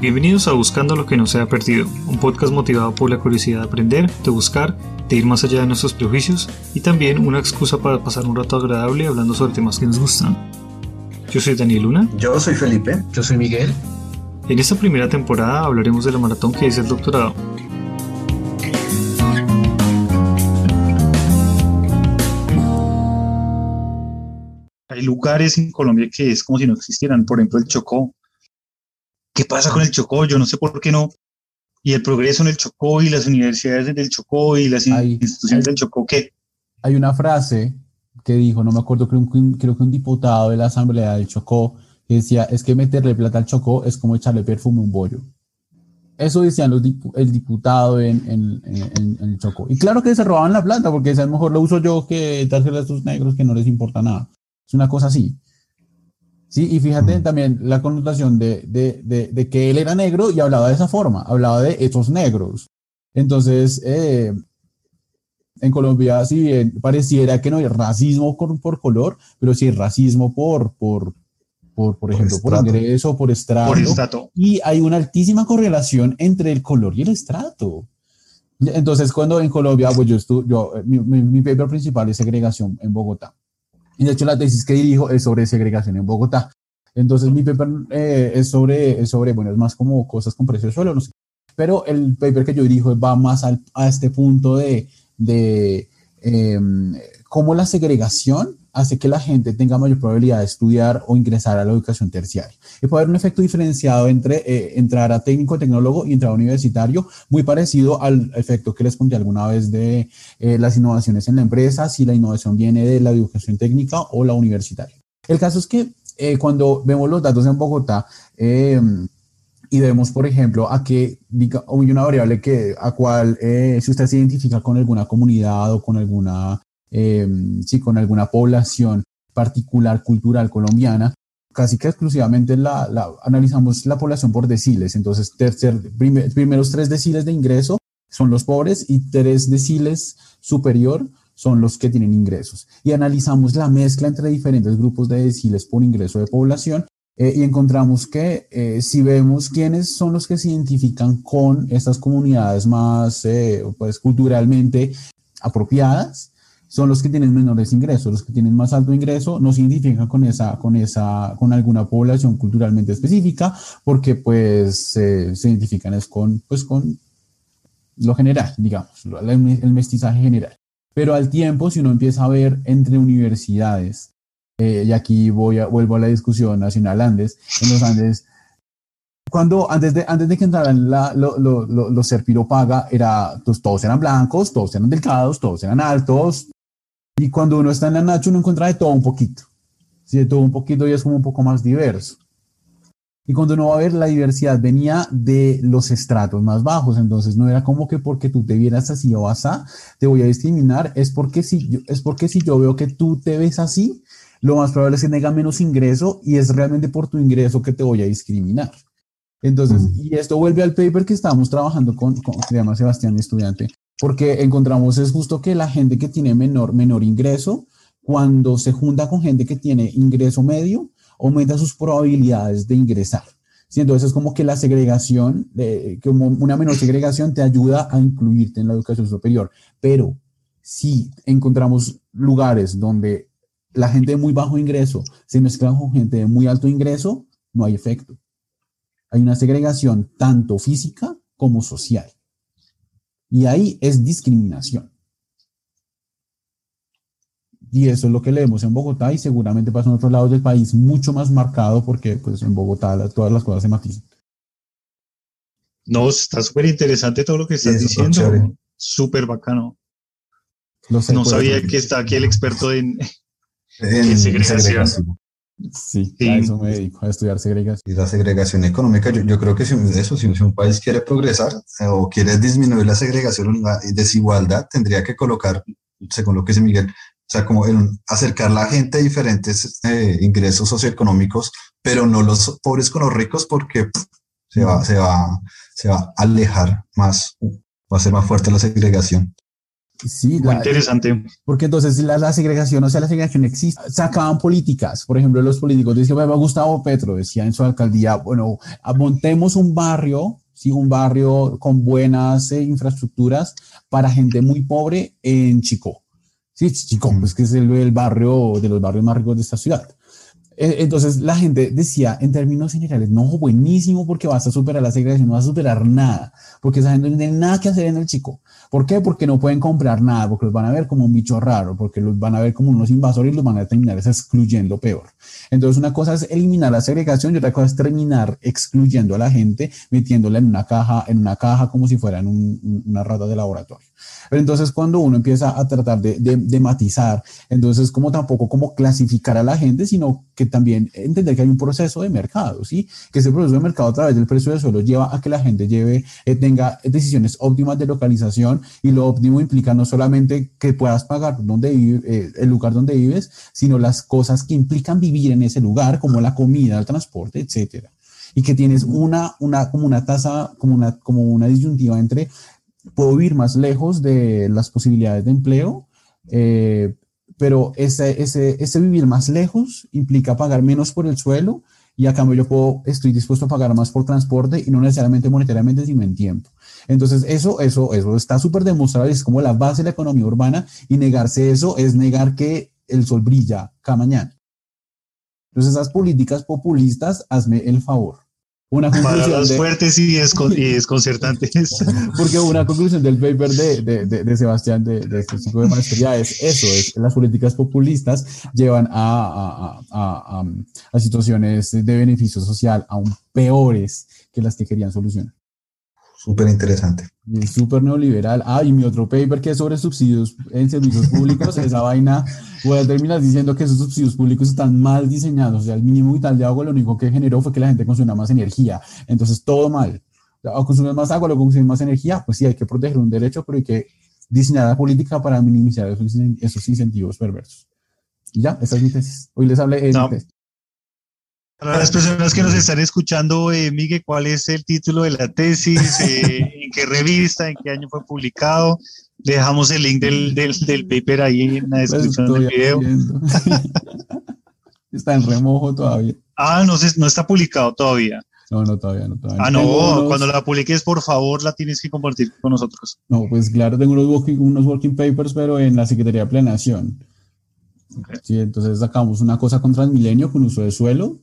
Bienvenidos a Buscando lo que no se ha perdido, un podcast motivado por la curiosidad de aprender, de buscar, de ir más allá de nuestros prejuicios y también una excusa para pasar un rato agradable hablando sobre temas que nos gustan. Yo soy Daniel Luna. Yo soy Felipe. Yo soy Miguel. En esta primera temporada hablaremos de la maratón que es el doctorado. Hay lugares en Colombia que es como si no existieran, por ejemplo el Chocó. ¿Qué pasa con el Chocó? Yo no sé por qué no. Y el progreso en el Chocó y las universidades del Chocó y las instituciones del Chocó, ¿qué? Hay una frase que dijo, no me acuerdo, creo, creo que un diputado de la Asamblea del Chocó, que decía, es que meterle plata al Chocó es como echarle perfume a un bollo. Eso decían los el diputado en, en, en, el Chocó. Y claro que se robaban la plata, porque a lo mejor lo uso yo que dársela a estos negros que no les importa nada. Es una cosa así. Sí, y fíjate también la connotación de, de, de, de, que él era negro y hablaba de esa forma, hablaba de estos negros. Entonces, eh, en Colombia, si bien pareciera que no hay racismo por, color, pero sí hay racismo por, por, por, por ejemplo, por, ingreso, por estrato, estrato. Y hay una altísima correlación entre el color y el estrato. Entonces, cuando en Colombia, pues yo, estuve, yo mi, mi, mi paper principal es segregación en Bogotá. Y de hecho la tesis que dirijo es sobre segregación en Bogotá. Entonces mi paper eh, es, sobre, es sobre, bueno, es más como cosas con precio de suelo, no sé. Pero el paper que yo dirijo va más al, a este punto de, de em, cómo la segregación hace que la gente tenga mayor probabilidad de estudiar o ingresar a la educación terciaria. Y puede haber un efecto diferenciado entre eh, entrar a técnico tecnólogo y entrar a universitario, muy parecido al efecto que les conté alguna vez de eh, las innovaciones en la empresa, si la innovación viene de la educación técnica o la universitaria. El caso es que eh, cuando vemos los datos en Bogotá, em, y vemos, por ejemplo, a que hay una variable que a cual si usted se identifica con alguna comunidad o con alguna eh, sí, con alguna población particular cultural colombiana, casi que exclusivamente la, analizamos la población por deciles. Entonces, tercer, primeros tres deciles de ingreso son los pobres y tres deciles superior son los que tienen ingresos. Y analizamos la mezcla entre diferentes grupos de deciles por ingreso de población eh, y encontramos que eh, si vemos quiénes son los que se identifican con estas comunidades más pues, culturalmente apropiadas, son los que tienen menores ingresos. Los que tienen más alto ingreso no se identifican con esa, con esa, con alguna población culturalmente específica, porque pues se identifican es con, pues con lo general, digamos, el mestizaje general. Pero al tiempo, si uno empieza a ver entre universidades, eh, y aquí voy a, vuelvo a la discusión nacional Andes, en los Andes, cuando antes de, antes de que entraran la, lo, lo, los Serpiro Paga, era, pues, todos eran blancos, todos eran delgados, todos eran altos, y cuando uno está en la Nacho, uno encuentra de todo un poquito. Sí, de todo un poquito y es como un poco más diverso. Y cuando uno va a ver, la diversidad venía de los estratos más bajos. Entonces no era como que porque tú te vieras así o así, te voy a discriminar. Es porque si yo, es porque si yo veo que tú te ves así, lo más probable es que tenga menos ingreso y es realmente por tu ingreso que te voy a discriminar. Entonces, y esto vuelve al paper que estábamos trabajando con, con se llama Sebastián, mi estudiante, porque encontramos es justo que la gente que tiene menor, menor ingreso, cuando se junta con gente que tiene ingreso medio, aumenta sus probabilidades de ingresar. ¿Sí? Entonces es como que la segregación, como una menor segregación te ayuda a incluirte en la educación superior. Pero si encontramos lugares donde la gente de muy bajo ingreso se mezcla con gente de muy alto ingreso, no hay efecto. Hay una segregación tanto física como social. Y ahí es discriminación. Y eso es lo que leemos en Bogotá y seguramente pasa en otros lados del país mucho más marcado porque pues en Bogotá todas las cosas se matizan. No, está súper interesante todo lo que estás diciendo. Súper bacano. no sabía que está aquí el experto en, en, segregación. Sí, a eso me dedico, a estudiar segregación. Y la segregación económica, yo, yo creo que si, eso, si, un país quiere progresar eh, o quiere disminuir la segregación la desigualdad, tendría que colocar, según lo que dice Miguel, o sea, como acercar la gente a diferentes eh, ingresos socioeconómicos, pero no los pobres con los ricos porque se, va, se, va, se va a alejar más, va a ser más fuerte la segregación. Sí, Muy la- interesante. porque entonces la, la segregación, o sea, la segregación existe. Sacaban políticas, por ejemplo, los políticos decían, "Bueno, Gustavo Petro decía en su alcaldía, bueno, montemos un barrio, sí, un barrio con buenas eh, infraestructuras para gente muy pobre en Chico. Sí, Chico, pues que es el, el barrio de los barrios más ricos de esta ciudad. Eh, Entonces la gente decía en términos generales, no, buenísimo porque vas a superar la segregación, no vas a superar nada, porque esa gente no tiene nada que hacer en el chico. ¿Por qué? Porque no pueden comprar nada, porque los van a ver como un bicho raro, porque los van a ver como unos invasores y los van a terminar excluyendo peor. Entonces una cosa es eliminar la segregación y otra cosa es terminar excluyendo a la gente, metiéndola en una caja, en una caja como si fueran un- una rata de laboratorio. Pero entonces cuando uno empieza a tratar de, de- de matizar, entonces como tampoco como clasificar a la gente, sino que también entender que hay un proceso de mercado, ¿sí? Que ese proceso de mercado a través del precio del suelo lleva a que la gente lleve, eh, tenga decisiones óptimas de localización y lo óptimo implica no solamente que puedas pagar donde vive, eh, el lugar donde vives, sino las cosas que implican vivir en ese lugar, como la comida, el transporte, etcétera. Y que tienes una, una, como una tasa, como una, como una disyuntiva entre puedo vivir más lejos de las posibilidades de empleo, eh, pero ese, ese, ese vivir más lejos implica pagar menos por el suelo y a cambio yo puedo, estoy dispuesto a pagar más por transporte y no necesariamente monetariamente, sino en tiempo. Entonces, eso, eso, eso está súper demostrado y es como la base de la economía urbana y negarse eso es negar que el sol brilla cada mañana. Entonces, esas políticas populistas, hazme el favor. Una conclusión de, fuertes y, descon- y desconcertantes. porque una conclusión del paper de, de, de, de Sebastián, de, de este chico de maestría, es eso, es las políticas populistas llevan a, a, a, a situaciones de beneficio social aún peores que las que querían solucionar. Súper interesante. Súper neoliberal. Ah, y mi otro paper que es sobre subsidios en servicios públicos, esa vaina, voy a terminar diciendo que esos subsidios públicos están mal diseñados. O sea, el mínimo vital de agua lo único que generó fue que la gente consumiera más energía. Entonces, todo mal. O O consumir más agua, luego consumir más energía, pues sí, hay que proteger un derecho, pero hay que diseñar la política para minimizar esos, esos incentivos perversos. Y ya, esa es mi tesis. Hoy les hablé de No. mi tesis. Para las personas que nos están escuchando, eh, Miguel, ¿cuál es el título de la tesis? Eh, ¿En qué revista? ¿En qué año fue publicado? Dejamos el link del, del, del paper ahí en la Pues descripción del video. Está en remojo todavía. Ah, no, se- no está publicado todavía. No, no, todavía no. Todavía Ah, no, unos- cuando la publiques, por favor, la tienes que compartir con nosotros. No, pues claro, tengo unos working, unos working papers, pero en la Secretaría de Planeación. Ok. Sí, entonces sacamos una cosa con Transmilenio, con uso de suelo,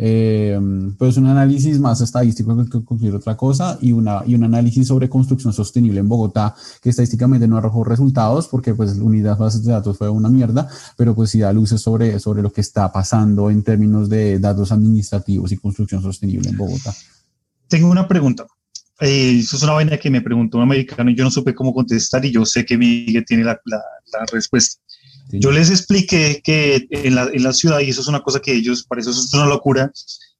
eh, pues un análisis más estadístico que cualquier otra cosa y, una, y un análisis sobre construcción sostenible en Bogotá, que estadísticamente no arrojó resultados porque pues la unidad bases de datos fue una mierda, pero pues sí da luces sobre, sobre lo que está pasando en términos de datos administrativos y construcción sostenible en Bogotá. Tengo una pregunta. Eh, eso es una vaina que me preguntó un americano y yo no supe cómo contestar y yo sé que Miguel tiene la, la- la respuesta. Sí. Yo les expliqué que en la, en la ciudad, y eso es una cosa que ellos, para eso es una locura,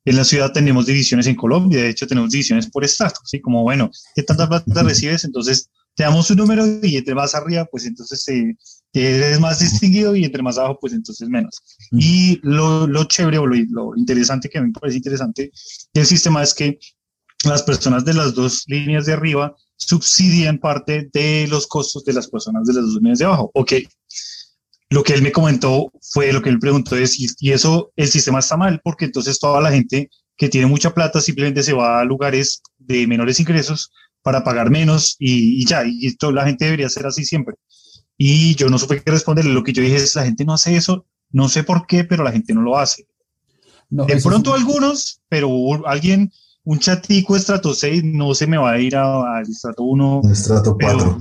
en la ciudad tenemos divisiones en Colombia, de hecho tenemos divisiones por estado, ¿sí? Como, bueno, ¿qué tanta plata recibes? Entonces, te damos un número y entre más arriba, pues entonces eh, eres más distinguido y entre más abajo, pues entonces menos. Y lo, lo chévere o lo, lo interesante que a mí me parece interesante del sistema es que las personas de las dos líneas de arriba subsidian parte de los costos de las personas de las dos líneas de abajo. Ok, lo que él me comentó fue lo que él preguntó es, y, y eso, el sistema está mal, porque entonces toda la gente que tiene mucha plata simplemente se va a lugares de menores ingresos para pagar menos y, y ya, y toda la gente debería ser así siempre. Y yo no supe qué responderle, lo que yo dije es, la gente no hace eso, no sé por qué, pero la gente no lo hace. No, De pronto sí. algunos, pero alguien, un chatico estrato 6 no se me va a ir a- al estrato 1, Un estrato pero 4.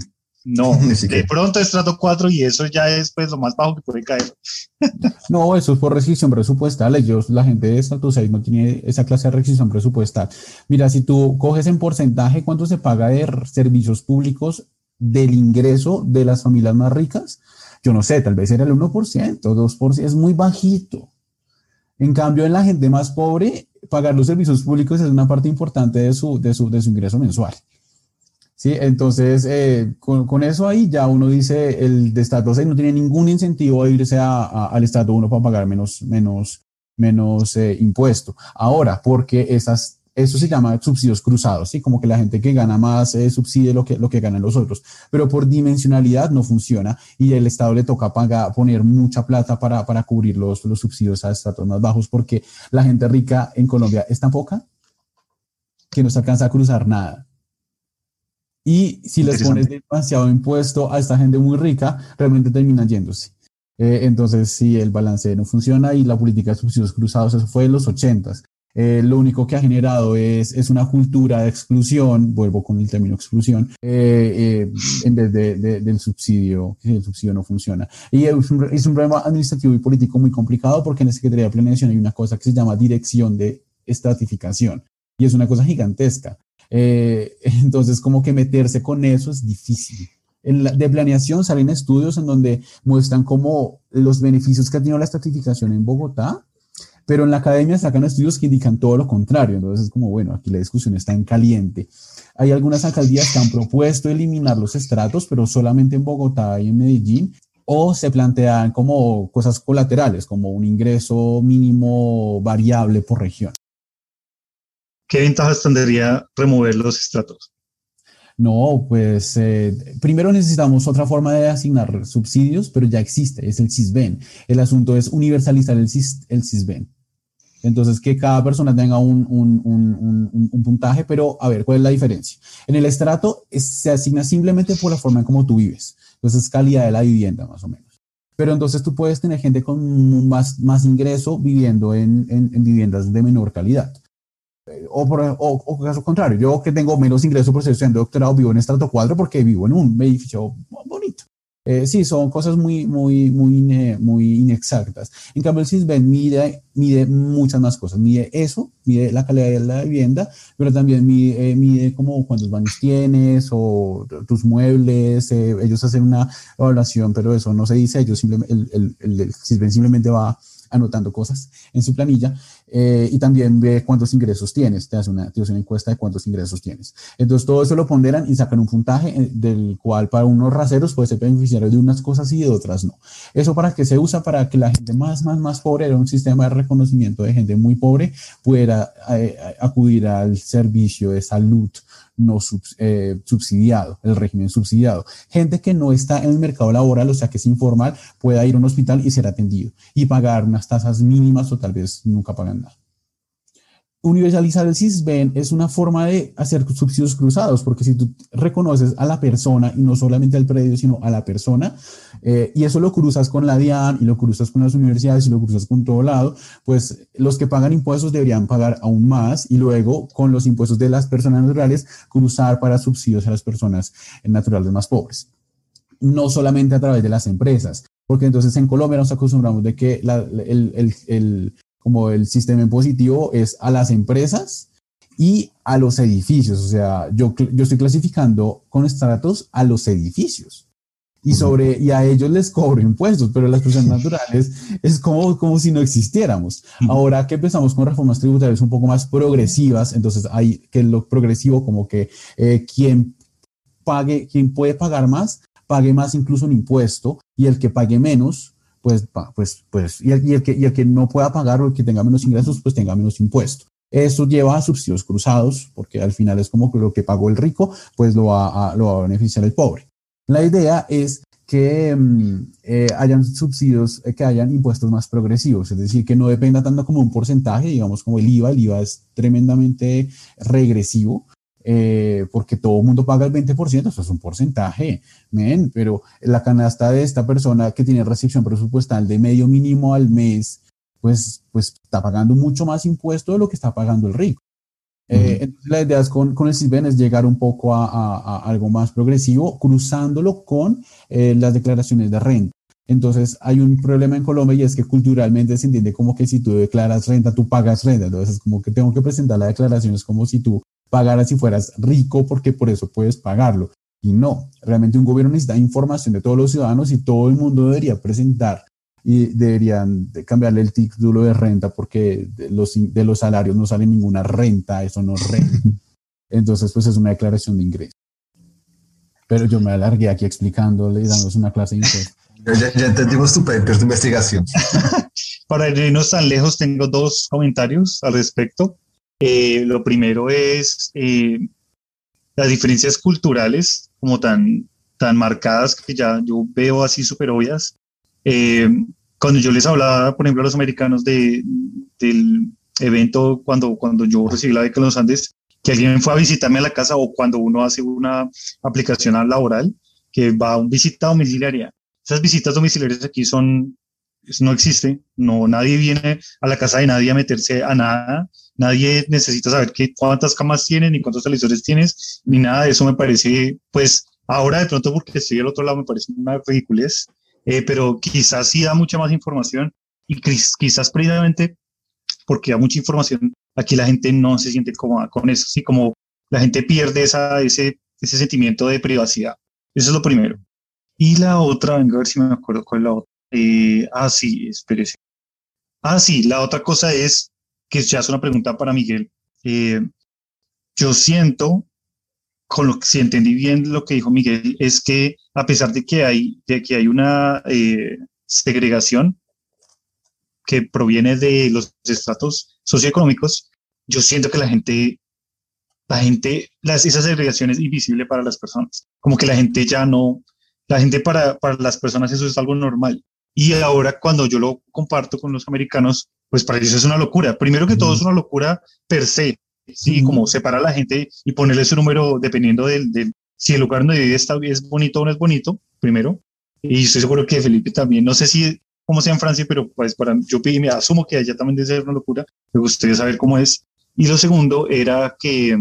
No, de pronto estrato 4 y eso ya es pues lo más bajo que puede caer. No, eso es por restricción presupuestal. Ellos, la gente de estatus 6 no tiene esa clase de restricción presupuestal. Mira, si tú coges en porcentaje cuánto se paga de servicios públicos del ingreso de las familias más ricas, yo no sé, tal vez era el 1%, 2%, es muy bajito. En cambio, en la gente más pobre, pagar los servicios públicos es una parte importante de su, de su, de su ingreso mensual. Sí, entonces eh, con, con eso ahí ya uno dice el de Estado 6 no tiene ningún incentivo a irse a- a- al Estado 1 para pagar menos, menos, menos eh, impuesto. Ahora, porque esas, Eso se llama subsidios cruzados, ¿sí? Como que la gente que gana más eh, lo que, lo que ganan los otros. Pero por dimensionalidad no funciona y el Estado le toca pagar, poner mucha plata para, para cubrir los, los subsidios a estratos más bajos porque la gente rica en Colombia es tan poca que no se alcanza a cruzar nada. Y si les pones demasiado impuesto a esta gente muy rica, realmente terminan yéndose. Eh, entonces, si el balance no funciona y la política de subsidios cruzados, eso fue en los 80 eh, lo único que ha generado es, es, una cultura de exclusión, vuelvo con el término exclusión, eh, eh, en vez de, del subsidio, el subsidio no funciona. Y es un, es un, problema administrativo y político muy complicado porque en la Secretaría de Planeación hay una cosa que se llama dirección de estratificación y es una cosa gigantesca. entonces, como que meterse con eso es difícil. En la, de planeación salen estudios en donde muestran cómo los beneficios que ha tenido la estratificación en Bogotá pero en la academia sacan estudios que indican todo lo contrario. Entonces es como, bueno, aquí la discusión está en caliente. Hay algunas alcaldías que han propuesto eliminar los estratos, pero solamente en Bogotá y en Medellín, o se plantean como cosas colaterales, como un ingreso mínimo variable por región. ¿Qué ventajas tendría remover los estratos? No, pues eh, primero necesitamos otra forma de asignar subsidios, pero ya existe, es el CISBEN. El asunto es universalizar el, CIS, el CISBEN. Entonces, que cada persona tenga un, un, un, un, puntaje, pero a ver, ¿cuál es la diferencia? En el estrato se asigna simplemente por la forma en cómo tú vives. Entonces, calidad de la vivienda, más o menos. Pero entonces tú puedes tener gente con más, más ingreso viviendo en, en, en viviendas de menor calidad. O por o, o, caso contrario, yo que tengo menos ingreso por estudiante doctorado, vivo en estrato 4 porque vivo en un edificio bonito. Eh, sí, son cosas muy, muy, muy, muy inexactas. En cambio, el CISBEN mide, mide muchas más cosas. Mide eso, mide la calidad de la vivienda, pero también mide, eh, mide como cuántos baños tienes o tus muebles. Eh, ellos hacen una evaluación, pero eso no se dice. Ellos simplemente, el, el, el CISBEN simplemente va anotando cosas en su planilla eh, y también ve cuántos ingresos tienes, te hace, una, te hace una encuesta de cuántos ingresos tienes. Entonces todo eso lo ponderan y sacan un puntaje eh, del cual para unos raseros puede ser beneficiario de unas cosas y de otras no. Eso para que se usa para que la gente más, más, más pobre, era un sistema de reconocimiento de gente muy pobre, pueda eh, acudir al servicio de salud no eh, subsidiado, el régimen subsidiado. Gente que no está en el mercado laboral, o sea que es informal, pueda ir a un hospital y ser atendido y pagar unas tasas mínimas o tal vez nunca pagan nada universalizar el CISBEN es una forma de hacer subsidios cruzados, porque si tú reconoces a la persona y no solamente al predio, sino a la persona, eh, y eso lo cruzas con la DIAN y lo cruzas con las universidades y lo cruzas con todo lado, pues los que pagan impuestos deberían pagar aún más y luego con los impuestos de las personas naturales cruzar para subsidios a las personas naturales más pobres. No solamente a través de las empresas, porque entonces en Colombia nos acostumbramos de que la, el, como el sistema impositivo es a las empresas y a los edificios. O sea, yo, yo estoy clasificando con estratos a los edificios y sobre y a ellos les cobro impuestos, pero las personas naturales es como, como si no existiéramos. Ahora que empezamos con reformas tributarias un poco más progresivas, entonces hay que lo progresivo como que eh, quien pague, quien puede pagar más, pague más incluso un impuesto y el que pague menos pues, pues, pues, y el, que, y el que no pueda pagar o el que tenga menos ingresos, pues tenga menos impuesto. Esto lleva a subsidios cruzados, porque al final es como que lo que pagó el rico, pues lo va a, lo va a beneficiar el pobre. La idea es que mm, eh, hayan subsidios, eh, que hayan impuestos más progresivos, es decir, que no dependa tanto como un porcentaje, digamos como el IVA, el IVA es tremendamente regresivo, eh, porque todo el mundo paga el 20%, eso es un porcentaje, men, pero la canasta de esta persona que tiene restricción presupuestal de medio mínimo al mes, pues, pues está pagando mucho más impuesto de lo que está pagando el rico. Eh, entonces, la idea es con, con el CISBEN es llegar un poco a, a, algo más progresivo, cruzándolo con eh, las declaraciones de renta. Entonces, hay un problema en Colombia y es que culturalmente se entiende como que si tú declaras renta, tú pagas renta. Entonces, es como que tengo que presentar la declaración, es como si tú pagar si fueras rico porque por eso puedes pagarlo. Y no, realmente un gobierno necesita información de todos los ciudadanos y todo el mundo debería presentar y deberían cambiarle el título de renta porque de los, de los salarios no sale ninguna renta, eso no renta. Entonces, pues es una declaración de ingreso. Pero yo me alargué aquí explicándole y dándoles una clase de ingreso. Ya, ya, entendimos tu paper, tu investigación. Para irnos tan lejos, tengo dos comentarios al respecto. Eh, lo primero es eh, las diferencias culturales, como tan, tan marcadas que ya yo veo así súper obvias. Eh, cuando yo les hablaba, por ejemplo, a los americanos de, del evento, cuando, cuando yo recibí la beca en los Andes, que alguien fue a visitarme a la casa o cuando uno hace una aplicación laboral, que va a un visita domiciliaria. Esas visitas domiciliarias aquí son, no existe, no, nadie viene a la casa de nadie a meterse a nada, nadie necesita saber qué, cuántas camas tienen, ni cuántos televisores tienes, ni nada de eso me parece, pues ahora de pronto porque estoy al otro lado me parece una ridiculez, eh, pero quizás sí da mucha más información y quizás precisamente porque da mucha información, aquí la gente no se siente cómoda con eso, así como la gente pierde esa, ese, ese sentimiento de privacidad. Eso es lo primero. Y la otra, venga a ver si me acuerdo cuál es la otra. Eh, ah, sí, espérese. Ah, sí, la otra cosa es, que ya es una pregunta para Miguel. Eh, yo siento, con lo que si entendí bien lo que dijo Miguel, es que a pesar de que hay, de que hay una eh, segregación que proviene de los estratos socioeconómicos, yo siento que la gente, la gente, las, esa segregación es invisible para las personas. Como que la gente ya no, la gente para, para las personas eso es algo normal. Y ahora cuando yo lo comparto con los americanos, pues para ellos es una locura. Primero que todo es una locura per se, sí, como separar a la gente y ponerle su número dependiendo del, del, si el lugar donde vive está, es bonito o no es bonito, primero. Y estoy seguro que Felipe también, no sé si cómo sea en Francia, pero pues para yo me asumo que allá también debe ser una locura, me gustaría saber cómo es. Y lo segundo era que,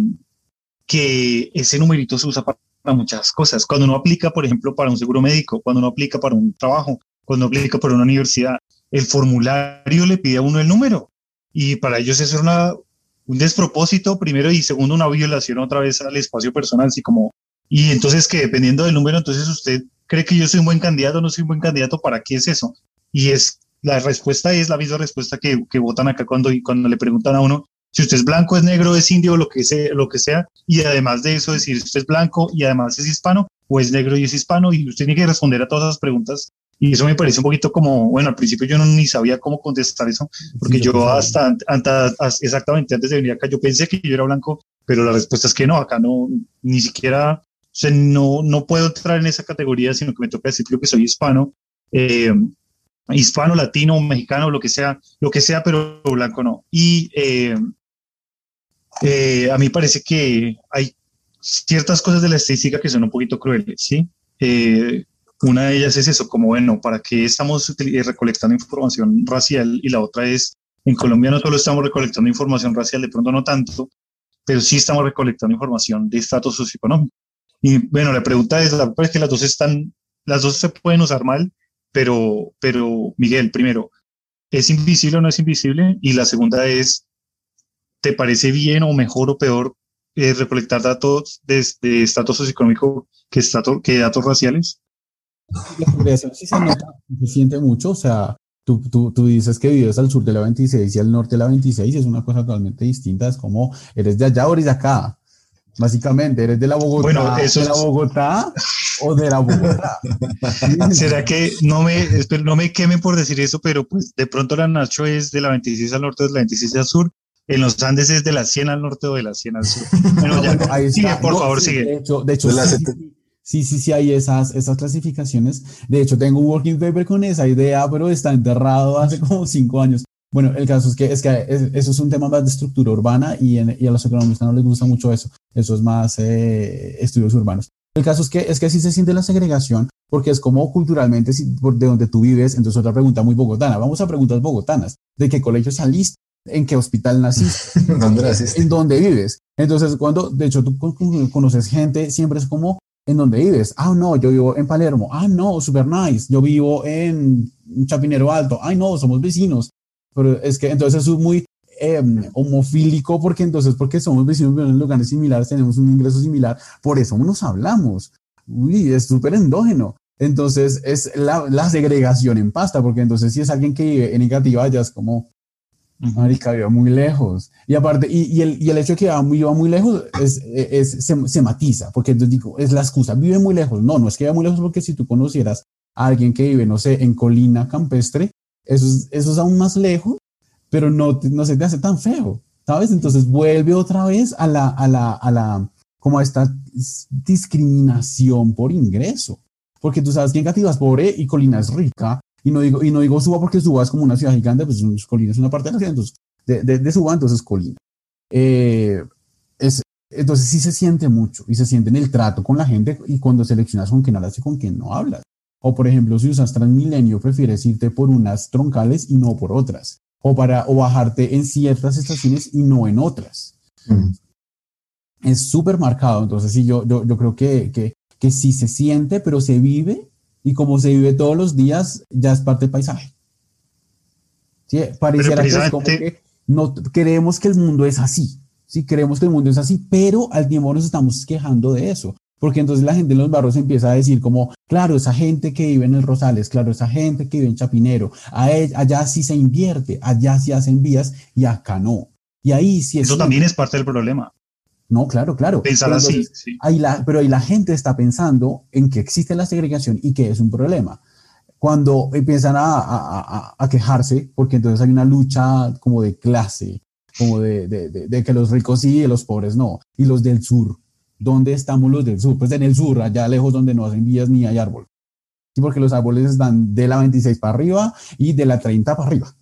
que ese numerito se usa para, muchas cosas. Cuando uno aplica, por ejemplo, para un seguro médico, cuando uno aplica para un trabajo, cuando uno aplica para una universidad, el formulario le pide a uno el número. Y para ellos eso es un despropósito, primero, y segundo, una violación otra vez al espacio personal, así como y entonces que dependiendo del número, entonces usted cree que yo soy un buen candidato no soy un buen candidato, ¿para qué es eso? Y es la respuesta es la misma respuesta que, que votan acá cuando, cuando le preguntan a uno si usted es blanco, es negro, es indio, lo que, sea, lo que sea, y además de eso decir si usted es blanco y además es hispano, o es negro y es hispano, y usted tiene que responder a todas esas preguntas. Y eso me parece un poquito como, bueno, al principio yo no ni sabía cómo contestar eso, porque yo hasta, hasta, exactamente antes de venir acá, yo pensé que yo era blanco, pero la respuesta es que no, acá no, ni siquiera o sea, no, no puedo entrar en esa categoría, sino que me toca decir que soy hispano, eh, hispano, latino, mexicano, lo que sea, lo que sea, pero blanco no. Y eh, eh, a mí parece que hay ciertas cosas de la estadística que son un poquito crueles, ¿sí? Una de ellas es eso, como bueno, ¿para qué estamos recolectando información racial? Y la otra es, en Colombia no solo estamos recolectando información racial, de pronto no tanto, pero sí estamos recolectando información de estatus socioeconómico. Y bueno, la pregunta es, la es que las dos están, las dos se pueden usar mal, pero, pero Miguel, primero, ¿es invisible o no es invisible? Y la segunda es, ¿te parece bien o mejor o peor eh, recolectar datos de, estatus socioeconómico que, que datos raciales? La progresión sí se nota, se siente mucho, o sea, Tú, tú, tú, dices que vives al sur de la 26 y al norte de la 26, es una cosa totalmente distinta, es como eres de allá o eres de acá. Básicamente, ¿eres de la Bogotá, bueno, eso de la Bogotá o de la Bogotá? ¿Será que no me, no me quemen por decir eso, pero pues de pronto la Nacho es de la 26 al norte, de la 26 al sur, en los Andes es de la 100 al norte o de la 100 al sur. Bueno, ya, ahí sigue, por favor, sigue. De hecho, de hecho sí, sí, sí, hay esas, esas clasificaciones. De hecho, tengo un working paper con esa idea, pero está enterrado hace como cinco años. Bueno, el caso es que, es que eso es un tema más de estructura urbana y, y, a los economistas no les gusta mucho eso. Eso es más eh, estudios urbanos. El caso es que, es que sí se siente la segregación porque es como culturalmente de donde tú vives. Entonces, otra pregunta muy bogotana. Vamos a preguntas bogotanas. ¿De qué colegio saliste? ¿En qué hospital naciste? ¿Dónde naciste? ¿En dónde vives? Entonces, cuando, de hecho, tú conoces gente, siempre es como, ¿en dónde vives? Ah, no, yo vivo en Palermo. Ah, no, super nice. Yo vivo en Chapinero Alto. Ay, no, somos vecinos. Pero es que entonces es muy eh, homofílico porque entonces, porque somos vecinos en lugares similares, tenemos un ingreso similar, por eso nos hablamos. Uy, es súper endógeno. Entonces es la, la, segregación en pasta, porque entonces si es alguien que vive en negativa, ya es como, marica, vive muy lejos. Y aparte, y, y, el, y el hecho de que viva muy, muy lejos es, es, se, se, matiza, porque entonces digo, es la excusa, vive muy lejos. No, no es que viva muy lejos, porque si tú conocieras a alguien que vive, no sé, en colina campestre, eso es, eso es aún más lejos, pero no, no se te hace tan feo. ¿sabes? Entonces vuelve otra vez a la, a la, a la, como a esta discriminación por ingreso. Porque tú sabes que en Gativa es pobre y Colina es rica. Y no digo, y no digo Suba porque Suba es como una ciudad gigante, pues Colina es una parte de la ciudad, entonces, de, de, de Suba, entonces Colina. Eh, es, entonces sí se siente mucho y se siente en el trato con la gente y cuando seleccionas con quién hablas y con quién no hablas. O por ejemplo, si usas Transmilenio, prefieres irte por unas troncales y no por otras. O, para, o bajarte en ciertas estaciones y no en otras. Mm. Es súper marcado. Entonces sí, yo, yo, yo creo que, que, que sí se siente, pero se vive y como se vive todos los días, ya es parte del paisaje. Sí, pareciera que es como que no creemos que el mundo es así. Sí, creemos que el mundo es así, pero al tiempo nos estamos quejando de eso. Porque entonces la gente en los barrios empieza a decir como, claro, esa gente que vive en el Rosales, claro, esa gente que vive en Chapinero, allá sí se invierte, allá sí hacen vías y acá no. Y ahí sí es... Eso también es parte del problema. No, claro, claro. Pensar así. Ahí la, pero ahí la gente está pensando en que existe la segregación y que es un problema. Cuando empiezan a, a quejarse, porque entonces hay una lucha como de clase, como de, de, de, que los ricos sí y los pobres no. Y los del sur, ¿dónde estamos los del sur? Pues en el sur, allá lejos donde no hacen vías ni hay árbol. Sí, porque los árboles están de la 26 para arriba y de la 30 para arriba.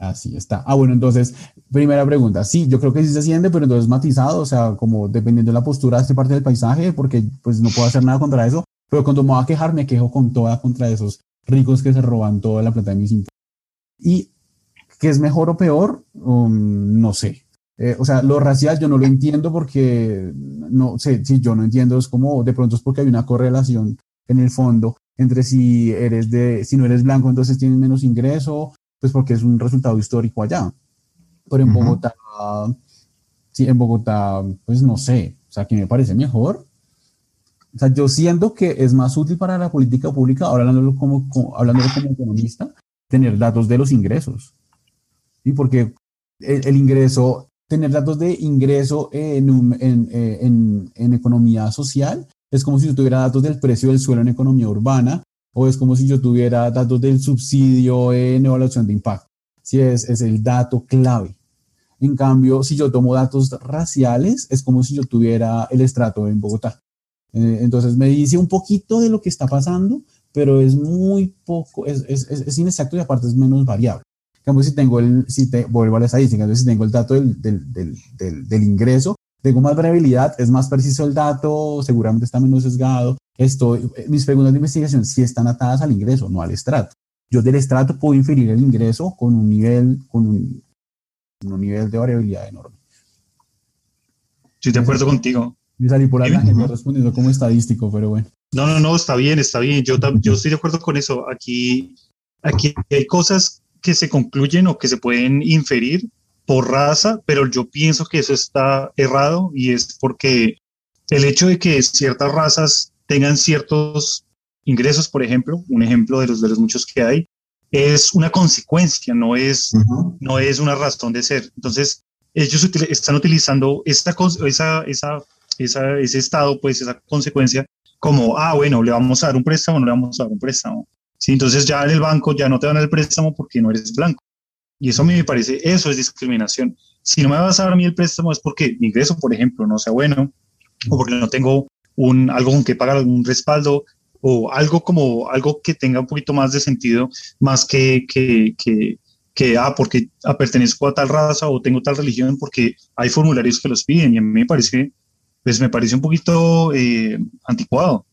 Así está. Ah, bueno, entonces, primera pregunta. Sí, yo creo que sí se siente, pero entonces matizado, o sea, como dependiendo de la postura de esta parte del paisaje, porque pues no puedo hacer nada contra eso, pero cuando me voy a quejar, me quejo con toda contra esos ricos que se roban toda la plata de mis impuestos. Y ¿Qué es mejor o peor? Um, no sé. Eh, o sea, lo racial yo no lo entiendo porque, no sé, si yo no entiendo, es como, de pronto es porque hay una correlación en el fondo entre si eres de, si no eres blanco, entonces tienes menos ingreso, pues porque es un resultado histórico allá. Pero en Bogotá, sí, en Bogotá, pues no sé, o sea, que me parece mejor. O sea, yo siento que es más útil para la política pública, ahora hablándolo como, como, hablándolo como economista, tener datos de los ingresos. ¿sí? porque el, ingreso, tener datos de ingreso en, en, eh, en, en, economía social es como si yo tuviera datos del precio del suelo en economía urbana o es como si yo tuviera datos del subsidio en evaluación de impacto. Si es, es el dato clave. En cambio, si yo tomo datos raciales, es como si yo tuviera el estrato en Bogotá. Eh, entonces me dice un poquito de lo que está pasando, pero es muy poco, es, es, es inexacto y aparte es menos variable si tengo el, si te, vuelvo a la estadística, entonces si tengo el dato del, del, del, del, ingreso, tengo más variabilidad, es más preciso el dato, seguramente está menos sesgado. Estoy, mis preguntas de investigación sí están atadas al ingreso, no al estrato. Yo del estrato puedo inferir el ingreso con un nivel, con un, un nivel de variabilidad enorme. Estoy de acuerdo contigo. Me salí por la gente respondiendo como estadístico, pero bueno. No, no, no, está bien, está bien. Yo, yo estoy de acuerdo con eso. Aquí, aquí hay cosas que se concluyen o que se pueden inferir por raza, pero yo pienso que eso está errado y es porque el hecho de que ciertas razas tengan ciertos ingresos, por ejemplo, un ejemplo de los de los muchos que hay, es una consecuencia, no es, no es una razón de ser. Entonces, ellos están utilizando esta, esa, esa, esa, ese estado, pues esa consecuencia, como, ah, bueno, le vamos a dar un préstamo, no le vamos a dar un préstamo. ¿sí? Entonces ya en el banco ya no te dan el préstamo porque no eres blanco. Y eso a mí me parece, eso es discriminación. Si no me vas a dar a mí el préstamo es porque mi ingreso, por ejemplo, no sea bueno, o porque no tengo un, algo con que pagar algún respaldo, o algo como algo que tenga un poquito más de sentido, más que, que, que, que ah, porque pertenezco a tal raza o tengo tal religión, porque hay formularios que los piden y a mí me parece, pues me parece un poquito eh, anticuado.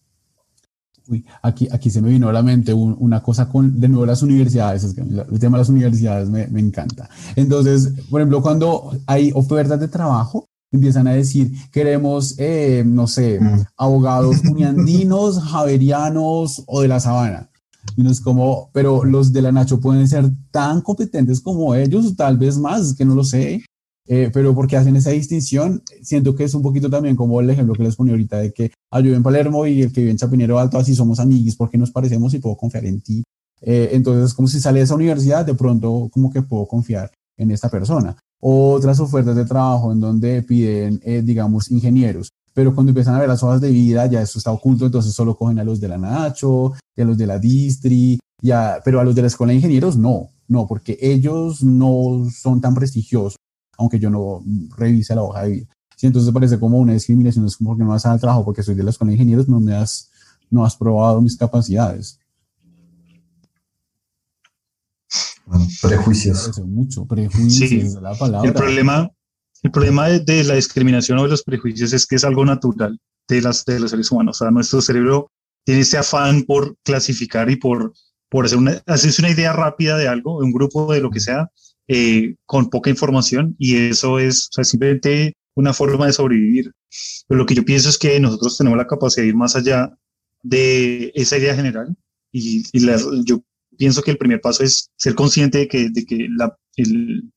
Aquí, aquí se me vino a la mente una cosa con, de nuevo, las universidades. el tema de las universidades me, me, encanta. Entonces, por ejemplo, cuando hay ofertas de trabajo, empiezan a decir, queremos, eh, no sé, mm. abogados uniandinos, javerianos o de la sabana. Y no es como, pero los de la Nacho pueden ser tan competentes como ellos, tal vez más, que no lo sé. Eh, pero porque hacen esa distinción, siento que es un poquito también como el ejemplo que les ponía ahorita de que ah, yo en Palermo y el que vive en Chapinero Alto, así somos amiguis porque nos parecemos y puedo confiar en ti. Eh, entonces, como si sale de esa universidad, de pronto como que puedo confiar en esta persona. Otras ofertas de trabajo en donde piden, eh, digamos, ingenieros, pero cuando empiezan a ver las hojas de vida, ya eso está oculto, entonces solo cogen a los de la Nacho, a los de la Distri, ya, pero a los de la Escuela de Ingenieros no no, porque ellos no son tan prestigiosos, aunque yo no revise la hoja de vida. Sí, entonces parece como una discriminación, es como que no vas al trabajo porque soy de la escuela de ingenieros, no me has, no has probado mis capacidades. Prejuicios. mucho, prejuicios la palabra. El problema, el problema de, la discriminación o de los prejuicios es que es algo natural de, las, de los seres humanos. O sea, nuestro cerebro tiene ese afán por clasificar y por, por hacer una, hacerse una idea rápida de algo, de un grupo, de lo que sea, eh, con poca información y eso es simplemente una forma de sobrevivir. Pero lo que yo pienso es que nosotros tenemos la capacidad de ir más allá de esa idea general y, yo pienso que el primer paso es ser consciente de que, de que la, el,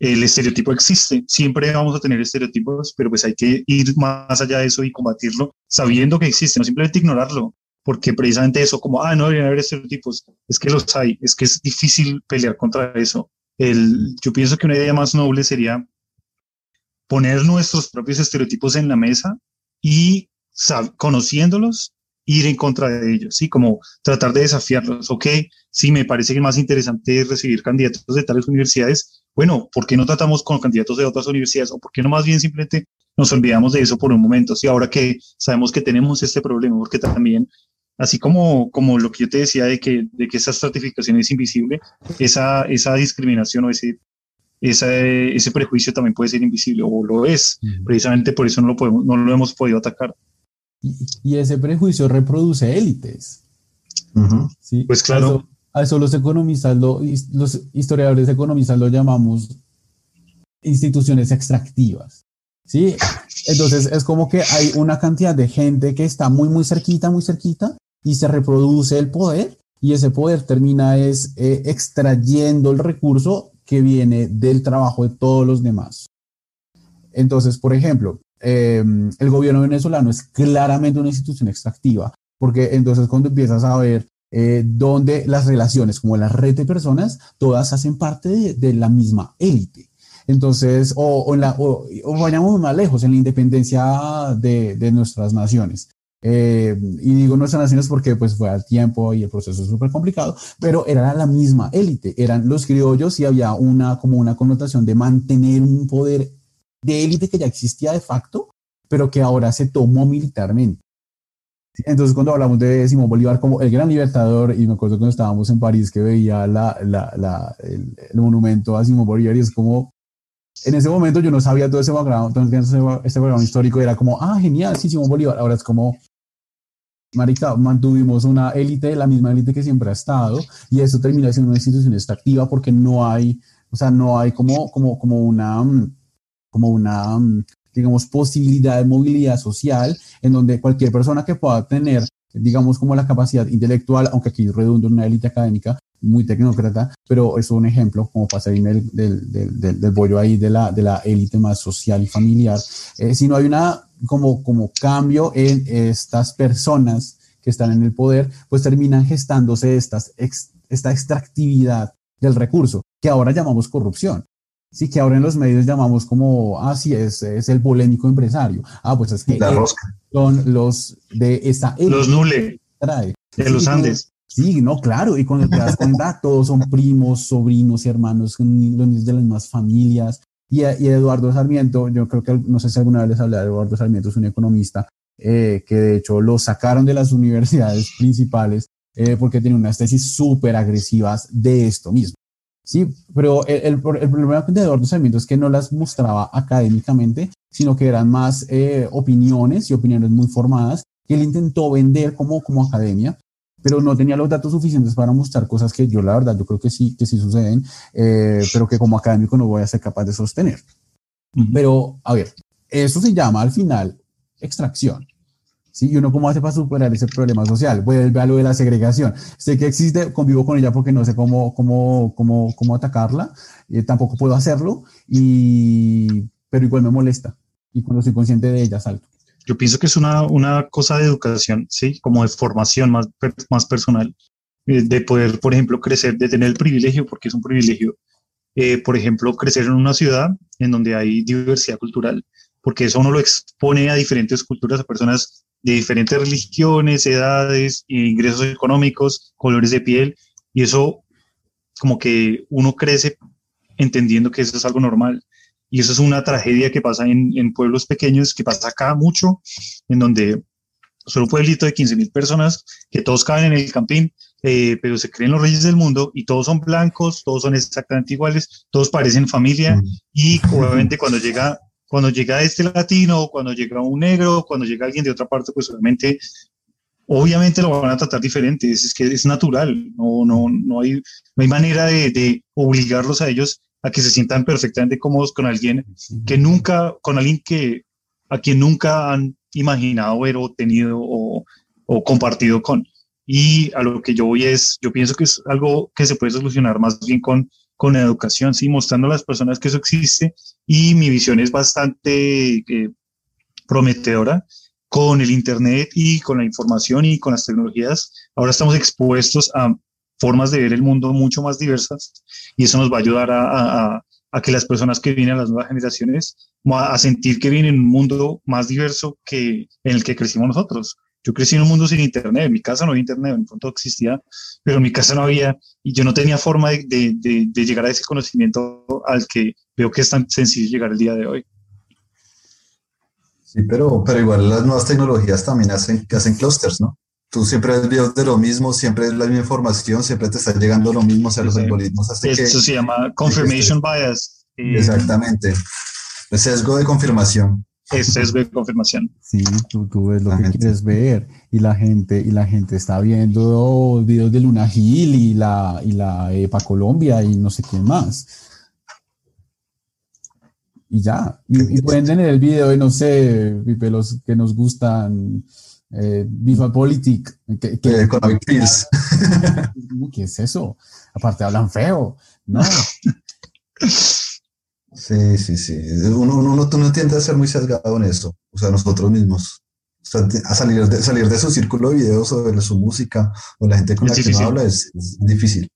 el estereotipo existe. Siempre vamos a tener estereotipos, pero pues hay que ir más allá de eso y combatirlo sabiendo que existe, no simplemente ignorarlo, porque precisamente eso, como, ah, no deberían haber estereotipos, es que los hay, es que es difícil pelear contra eso. El, yo pienso que una idea más noble sería poner nuestros propios estereotipos en la mesa y conociéndolos, ir en contra de ellos, ¿sí? Como tratar de desafiarlos. Ok, sí, me parece que más interesante recibir candidatos de tales universidades. Bueno, ¿por qué no tratamos con candidatos de otras universidades? ¿O por qué no más bien simplemente nos olvidamos de eso por un momento? Sí, ahora que sabemos que tenemos este problema, porque también así como, como lo que yo te decía de que, de que esa estratificación es invisible, esa, esa discriminación o ese, ese prejuicio también puede ser invisible o lo es. Precisamente por eso no lo, podemos, no lo hemos podido atacar. Y, ese prejuicio reproduce élites. ¿sí? Pues claro. A eso, los economistas, los historiadores economistas lo llamamos instituciones extractivas. ¿sí? Entonces es como que hay una cantidad de gente que está muy, muy cerquita, muy cerquita, y se reproduce el poder, y ese poder termina es eh, extrayendo el recurso que viene del trabajo de todos los demás. Entonces, por ejemplo, em, el gobierno venezolano es claramente una institución extractiva, porque entonces cuando empiezas a ver eh, donde las relaciones, como la red de personas, todas hacen parte de, la misma élite. Entonces, o, o, vayamos más lejos, en la independencia de, de nuestras naciones. Eh, y digo nuestras naciones porque pues fue al tiempo y el proceso es súper complicado, pero era la misma élite, eran los criollos y había una como una connotación de mantener un poder de élite que ya existía de facto, pero que ahora se tomó militarmente. Entonces cuando hablamos de Simón Bolívar como el gran libertador, y me acuerdo cuando estábamos en París que veía la, la, la, el, monumento a Simón Bolívar y es como, en ese momento yo no sabía todo ese background, este background histórico, era como, ah, genial, sí, Simón Bolívar, ahora es como, marica, mantuvimos una élite, la misma élite que siempre ha estado, y eso termina siendo una institución extractiva porque no hay, o sea, no hay como, como, como una, como una, digamos, posibilidad de movilidad social en donde cualquier persona que pueda tener, digamos, como la capacidad intelectual, aunque aquí redundo en una élite académica, muy tecnócrata, pero es un ejemplo, como pasa del, del, del, del, bollo ahí de la, de la élite más social y familiar, eh, si no hay una como, como cambio en estas personas que están en el poder, pues terminan gestándose estas, esta extractividad del recurso, que ahora llamamos corrupción. Sí, que ahora en los medios llamamos como, ah, sí, es, es el polémico empresario. Ah, pues es que son los de esa... Los nule. Trae. De los Andes. Sí, no, claro, y cuando te das cuenta, todos son primos, sobrinos, hermanos, los niños de las mismas familias, y, Eduardo Sarmiento, yo creo que no sé si alguna vez les hablé de Eduardo Sarmiento, es un economista eh, que de hecho lo sacaron de las universidades principales eh, porque tenía unas tesis súper agresivas de esto mismo. Sí, pero el, el, problema de Eduardo Sarmiento es que no las mostraba académicamente, sino que eran más eh, opiniones y opiniones muy formadas que él intentó vender como, como academia, pero no tenía los datos suficientes para mostrar cosas que yo la verdad yo creo que sí que sí suceden eh, pero que como académico no voy a ser capaz de sostener. Pero a ver eso se llama al final extracción ¿sí? y uno cómo hace para superar ese problema social vuelve a lo de la segregación sé que existe convivo con ella porque no sé cómo cómo cómo cómo atacarla eh, tampoco puedo hacerlo y pero igual me molesta y cuando soy consciente de ella salto yo pienso que es una, una cosa de educación, ¿sí? Como de formación más, más personal, eh, de poder, por ejemplo, crecer, de tener el privilegio, porque es un privilegio, eh, por ejemplo, crecer en una ciudad en donde hay diversidad cultural, porque eso uno lo expone a diferentes culturas, a personas de diferentes religiones, edades, ingresos económicos, colores de piel, y eso como que uno crece entendiendo que eso es algo normal. Y eso es una tragedia que pasa en, en pueblos pequeños, que pasa acá mucho, en donde solo un pueblito de 15 mil personas, que todos caben en el campín, eh, pero se creen los reyes del mundo y todos son blancos, todos son exactamente iguales, todos parecen familia Mm. y obviamente cuando llega, cuando llega este latino, cuando llega un negro, cuando llega alguien de otra parte, pues obviamente, obviamente lo van a tratar diferente, es, es que es natural, no, no, no, hay, no hay manera de, de obligarlos a ellos a que se sientan perfectamente cómodos con alguien que nunca, con alguien que a quien nunca han imaginado ver o tenido o, o compartido con. Y a lo que yo voy es, yo pienso que es algo que se puede solucionar más bien con, con educación, ¿sí? mostrando a las personas que eso existe. Y mi visión es bastante eh, prometedora con el Internet y con la información y con las tecnologías. Ahora estamos expuestos a formas de ver el mundo mucho más diversas y eso nos va a ayudar a, a, a que las personas que vienen, las nuevas generaciones, a sentir que vienen en un mundo más diverso que en el que crecimos nosotros. Yo crecí en un mundo sin internet, en mi casa no había internet, en pronto existía, pero en mi casa no había y yo no tenía forma de, de, de, de llegar a ese conocimiento al que veo que es tan sencillo llegar el día de hoy. Sí, pero, pero igual las nuevas tecnologías también hacen, hacen clusters, ¿no? Tú siempre ves videos de lo mismo, siempre es la misma información, siempre te está llegando lo mismo, o sea, los Sí. algoritmos hacen Eso que... se llama confirmation bias. eh, Exactamente. El sesgo de confirmación. Es sesgo de confirmación. Sí, tú, tú ves lo La que gente. quieres ver y la gente y la gente está viendo videos de Luna Gil y la y la EPA Colombia y no sé quién más. Y ya, y, y pueden tener el video de no sé, los que nos gustan eh, Visual Politic, que, que- Eh, Pills. ¿qué es eso? Aparte hablan feo, ¿no? Sí, sí, sí. Uno, uno, uno, uno tiende a ser muy sesgado en eso, o sea, nosotros mismos. O sea, a salir de, salir de su círculo de videos o de su música o la gente con Es la que difícil. uno habla es, es difícil.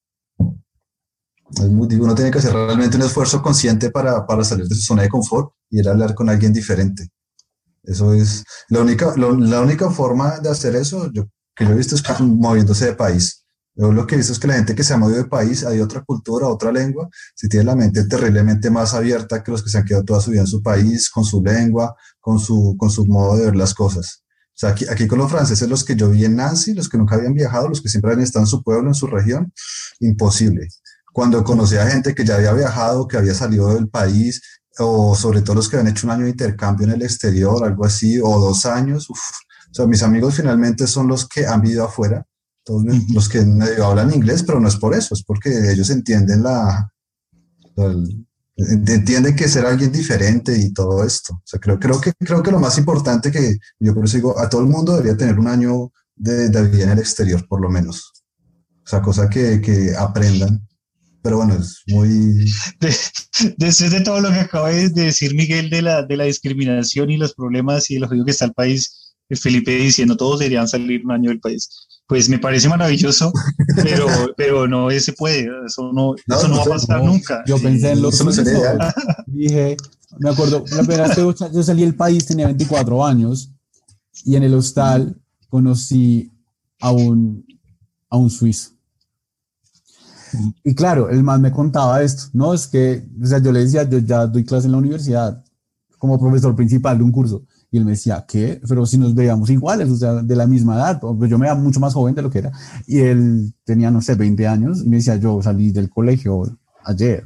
Es muy, uno tiene que hacer realmente un esfuerzo consciente para, para salir de su zona de confort y ir a hablar con alguien diferente. Eso es la única, lo- la única forma de hacer eso yo, que yo he visto es moviéndose de país. Yo lo que he visto es que la gente que se ha movido de país, hay otra cultura, otra lengua, si tiene la mente terriblemente más abierta que los que se han quedado toda su vida en su país, con su lengua, con su, con su modo de ver las cosas. O sea, aquí, aquí con los franceses, los que yo vi en Nancy, los que nunca habían viajado, los que siempre habían estado en su pueblo, en su región, imposible. Cuando conocí a gente que ya había viajado, que había salido del país, o sobre todo los que habían hecho un año de intercambio en el exterior, algo así, o dos años, uf. o sea, mis amigos finalmente son los que han vivido afuera, todos los que medio hablan inglés, pero no es por eso, es porque ellos entienden la, el- entienden que ser alguien diferente y todo esto. O sea, creo, creo, que, creo que lo más importante que yo por eso digo, a todo el mundo debería tener un año de, de vida en el exterior, por lo menos. O sea, cosa que, que aprendan. Pero bueno, es muy... De- Después de todo lo que acaba de decir Miguel de la, de la discriminación y los problemas y lo que está el país, Felipe diciendo todos deberían salir un año del país. Pues me parece maravilloso, pero, pero no se puede, eso no, No, eso no no va a pasar no. nunca. Yo pensé en los. Dije, me acuerdo, la primera vez que yo- yo salí del país tenía 24 años y en el hostal conocí a un, a un suizo. Y claro, el man me contaba esto, ¿no? Es que, o sea, yo le decía, yo ya doy clase en la universidad como profesor principal de un curso. Y él me decía, ¿qué? Pero si nos veíamos iguales, o sea, de la misma edad, pues yo me veía mucho más joven de lo que era. Y él tenía, no sé, 20 años y me decía, yo salí del colegio ayer.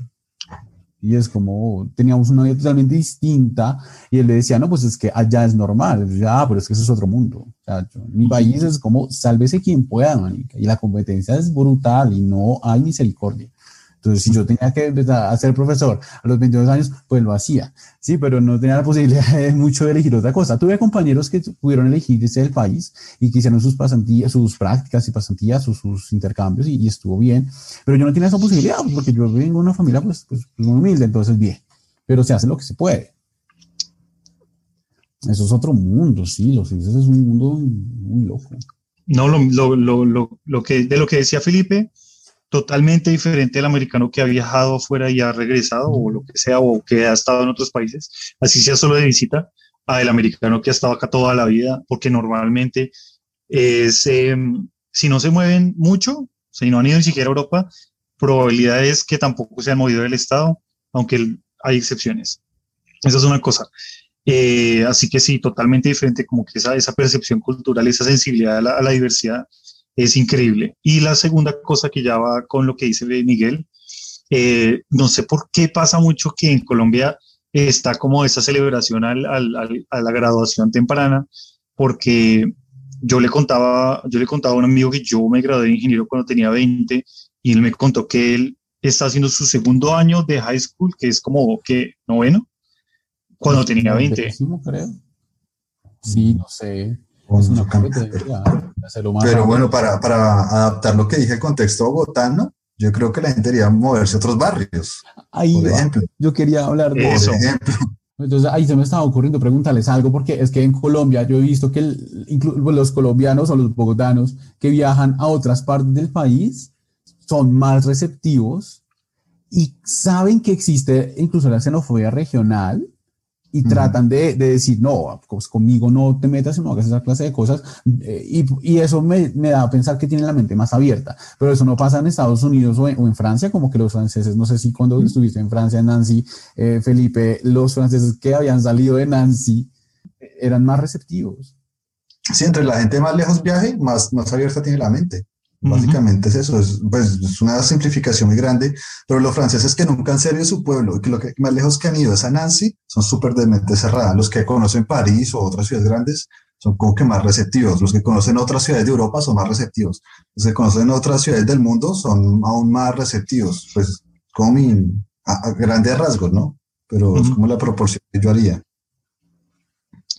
Y es como, teníamos una vida totalmente distinta. Y él le decía, no, pues es que allá es normal. Ya, pero es que eso es otro mundo. O sea, yo- mi país es como, sálvese quien pueda, manica. Y la competencia es brutal y no hay misericordia. Entonces, si yo tenía que empezar a ser profesor a los 22 años, pues lo hacía. Sí, pero no tenía la posibilidad de mucho de elegir otra cosa. Tuve compañeros que pudieron elegir ese del país y que hicieron sus pasantías, sus prácticas y pasantías, sus, sus intercambios y, y estuvo bien. Pero yo no tenía esa posibilidad porque yo vengo de una familia pues, pues, pues, humilde, entonces bien. Pero se hace lo que se puede. Eso es otro mundo, sí, los suizos es un mundo muy loco. No, lo, lo, lo, lo que, de lo que decía Felipe, totalmente diferente al americano que ha viajado afuera y ha regresado, o lo que sea, o que ha estado en otros países, así sea solo de visita, a el americano que ha estado acá toda la vida, porque normalmente es, eh, si no se mueven mucho, si no han ido ni siquiera a Europa, probabilidad es que tampoco se han movido del Estado, aunque hay excepciones. Esa es una cosa. Eh, así que sí, totalmente diferente, como que esa percepción cultural, esa sensibilidad a la, diversidad es increíble. Y la segunda cosa que ya va con lo que dice Miguel, eh, no sé por qué pasa mucho que en Colombia está como esa celebración al, al, a la graduación temprana, porque yo le contaba, yo le contaba a un amigo que yo me gradué de ingeniero cuando tenía 20 y él me contó que él está haciendo su segundo año de high school, que es como que noveno, cuando tenía 20. creo. Sí, no sé. Pero bueno, para, para adaptar lo que dije al contexto bogotano, yo creo que la gente debería moverse a otros barrios. Ahí por ejemplo. Yo quería hablar de eso. Entonces ahí se me estaba ocurriendo preguntarles algo, porque es que en Colombia yo he visto que los colombianos o los bogotanos que viajan a otras partes del país son más receptivos y saben que existe incluso la xenofobia regional y tratan de, de, decir, no, pues conmigo no te metas y no hagas esa clase de cosas. Eh, y, y, eso me, me, da a pensar que tienen la mente más abierta. Pero eso no pasa en Estados Unidos o en, Francia, como que los franceses, no sé si cuando estuviste en Francia, Nancy, eh, Felipe, los franceses que habían salido de Nancy eran más receptivos. Sí, entre la gente más lejos viaje, más, más abierta tiene la mente. Básicamente es eso, es, pues, es una simplificación muy grande, pero los franceses que nunca han servido su pueblo, que lo que más lejos que han ido es a Nancy, son súper de mente cerrada. Los que conocen París o otras ciudades grandes son como que más receptivos. Los que conocen otras ciudades de Europa son más receptivos. Los que conocen otras ciudades del mundo son aún más receptivos. Pues como mi, a, grandes rasgos, ¿no? Pero es como la proporción que yo haría.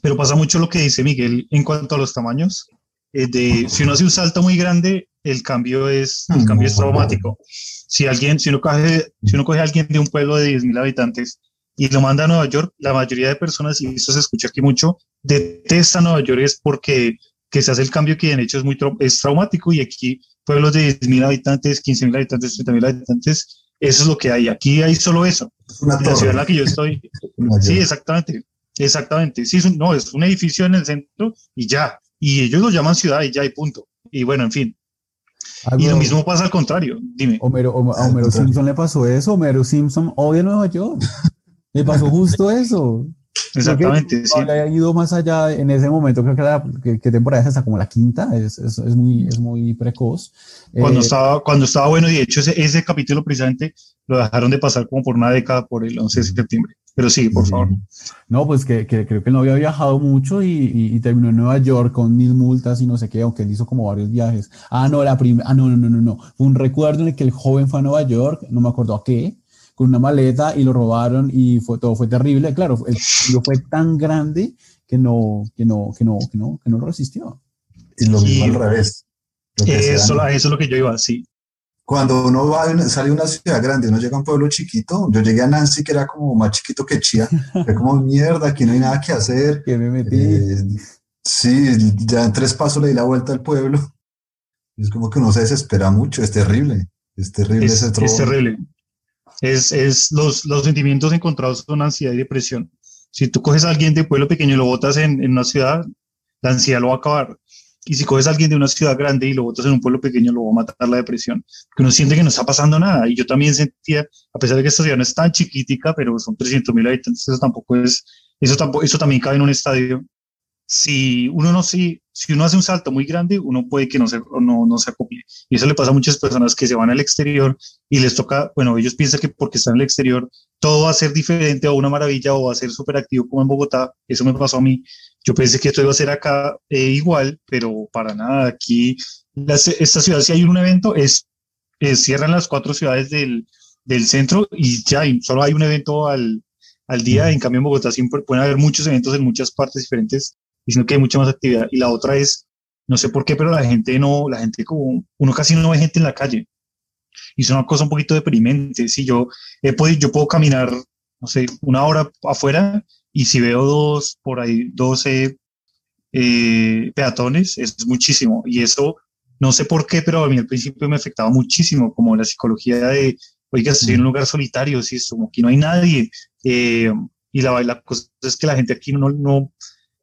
Pero pasa mucho lo que dice Miguel en cuanto a los tamaños. Eh, de, si uno hace un salto muy grande, el cambio es, el cambio es traumático. Si alguien, si uno coge, si uno coge a alguien de un pueblo de 10.000 habitantes y lo manda a Nueva York, la mayoría de personas, y eso se escucha aquí mucho, detesta Nueva York es porque que se hace el cambio que en hecho es muy es traumático y aquí pueblos de 10.000 habitantes, 15.000 habitantes, 30.000 habitantes, eso es lo que hay. Aquí hay solo eso. la ciudad en la que yo estoy. sí, exactamente. Exactamente. Sí, no, es un edificio en el centro y ya. Y ellos lo llaman ciudad y ya, y punto. Y bueno, en fin, y lo mismo pasa al contrario, dime. Homero, a Homero Simpson le pasó eso, Homero Simpson odia Nueva York. Le pasó justo eso. Exactamente, sí. Ha ido más allá en ese momento, creo que, la, que, temporada es hasta como la quinta, es, es, es muy, es muy precoz. Cuando, eh, estaba, cuando estaba bueno, y de hecho ese, ese capítulo precisamente lo dejaron de pasar como por una década por el 11 de septiembre. Pero sí, por favor. No, pues que, que, creo que no había viajado mucho y, y, terminó en Nueva York con mil multas y no sé qué, aunque él hizo como varios viajes. Ah, no, la primera, ah, no, no, no, no, no. Fue un recuerdo en el que el joven fue a Nueva York, no me acuerdo a qué, con una maleta y lo robaron y fue, todo fue terrible. Claro, el tiro fue tan grande que no, que no, que no, que no, que no lo resistió. Y lo mismo al revés. Eso, eso es lo que yo iba, sí cuando uno va, sale de una ciudad grande, uno llega a un pueblo chiquito, yo llegué a Nancy, que era como más chiquito que Chía, fue como mierda, aquí no hay nada que hacer. Que me metí. Eh, sí, ya en tres pasos le di la vuelta al pueblo. Es como que uno se desespera mucho, es terrible, es terrible es, ese Es terrible. Es, es los, los sentimientos encontrados son ansiedad y depresión. Si tú coges a alguien de pueblo pequeño y lo botas en, en una ciudad, la ansiedad lo va a acabar. Y si coges a alguien de una ciudad grande y lo botas en un pueblo pequeño, lo va a matar la depresión. Que uno siente que no está pasando nada. Y yo también sentía, a pesar de que esta ciudad no es tan chiquitica, pero son 300 mil habitantes, eso tampoco es, eso, tampoco, eso también cabe en un estadio. Si uno no si, si uno hace un salto muy grande, uno puede que no se, no, no se acopie. Y eso le pasa a muchas personas que se van al exterior y les toca, bueno, ellos piensan que porque están en el exterior todo va a ser diferente o una maravilla o va a ser súper activo como en Bogotá. Eso me pasó a mí. Yo pensé que esto iba a ser acá eh, igual, pero para nada. Aquí, esta ciudad, si hay un evento, es, cierran las cuatro ciudades del, del centro y ya solo hay un evento al, al día. En cambio, en Bogotá siempre pueden haber muchos eventos en muchas partes diferentes, sino que hay mucha más actividad. Y la otra es, no sé por qué, pero la gente no, la gente como, uno casi no ve gente en la calle. Y es una cosa un poquito deprimente. Si yo, he podido, yo puedo caminar, no sé, una hora afuera y si veo dos, por ahí, 12 eh, peatones, es muchísimo. Y eso, no sé por qué, pero a mí al principio me afectaba muchísimo, como la psicología de, oiga, estoy en un lugar solitario, si es como que no hay nadie. Eh, y la, la cosa es que la gente aquí no, no,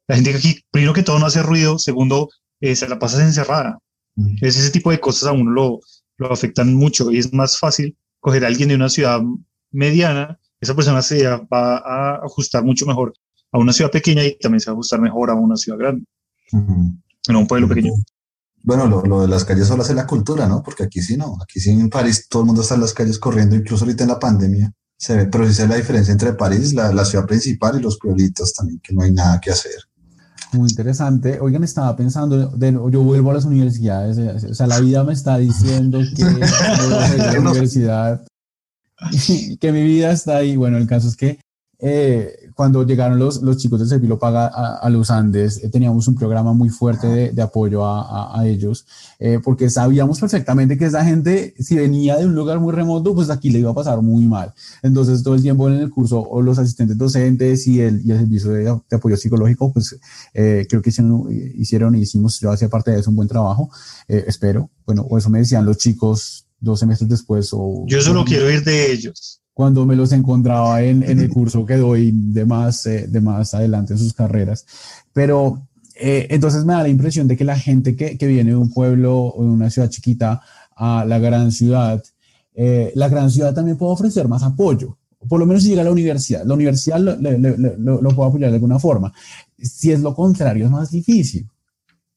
la gente aquí, primero que todo, no hace ruido, segundo, eh, se la pasa encerrada. Es ese tipo de cosas a uno lo, lo afectan mucho y es más fácil coger a alguien de una ciudad mediana, esa persona se va a ajustar mucho mejor a una ciudad pequeña y también se va a ajustar mejor a una ciudad grande, en un pueblo pequeño. Bueno, lo, de las calles solo hace la cultura, ¿no? Porque aquí sí no, aquí sí en París todo el mundo está en las calles corriendo, incluso ahorita en la pandemia se ve, pero sí se ve la diferencia entre París, la, la ciudad principal y los pueblitos también, que no hay nada que hacer. Muy interesante. Oigan, estaba pensando, de, yo vuelvo a las universidades, o sea, la vida me está diciendo que la universidad, que mi vida está ahí. Bueno, el caso es que eh, cuando llegaron los, los chicos del Servilo Paga a, los Andes, eh, teníamos un programa muy fuerte de, de apoyo a, a ellos, eh, porque sabíamos perfectamente que esa gente, si venía de un lugar muy remoto, pues aquí le iba a pasar muy mal. Entonces, todo el tiempo en el curso, o los asistentes docentes y el, y el servicio de, apoyo psicológico, pues creo que hicieron, hicieron y hicimos, yo hacía parte de eso, un buen trabajo, espero. Bueno, o eso me decían los chicos dos semestres después. O, yo solo quiero ir de ellos cuando me los encontraba en, en el curso que doy de más, eh, de más adelante en sus carreras. Pero eh, entonces me da la impresión de que la gente que, que, viene de un pueblo o de una ciudad chiquita a la gran ciudad, eh, la gran ciudad también puede ofrecer más apoyo. Por lo menos si llega a la universidad. La universidad lo, lo, lo puede apoyar de alguna forma. Si es lo contrario, es más difícil.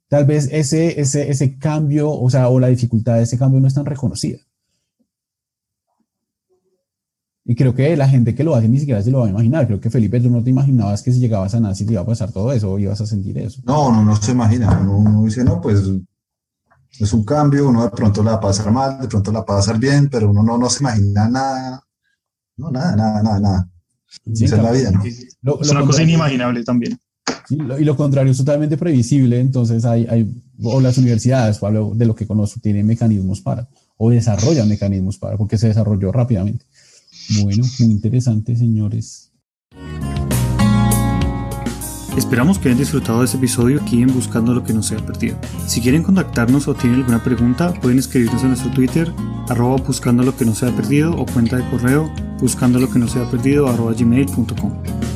Tal vez ese, ese, ese cambio, o sea, o la dificultad de ese cambio no es tan reconocida. Y creo que la gente que lo hace ni siquiera se lo va a imaginar. Creo que Felipe, tú no te imaginabas que si llegabas a Nancy te iba a pasar todo eso o ibas a sentir eso. No, no, no se imagina. Uno, dice, no, pues es un cambio, uno de pronto la va a pasar mal, de pronto la va a pasar bien, pero uno no, no se imagina nada. No, nada, nada, nada, nada. Esa es la vida, ¿no? es una cosa inimaginable también. y lo contrario es totalmente previsible, entonces hay, hay o las universidades, de lo que conozco, tienen mecanismos para, o desarrollan mecanismos para, porque se desarrolló rápidamente. Bueno, muy interesante, señores. Esperamos que hayan disfrutado de este episodio aquí en Buscando lo que no se ha perdido. Si quieren contactarnos o tienen alguna pregunta, pueden escribirnos en nuestro Twitter, arroba buscando lo que no se ha perdido o cuenta de correo buscando lo que no se ha perdido gmail.com.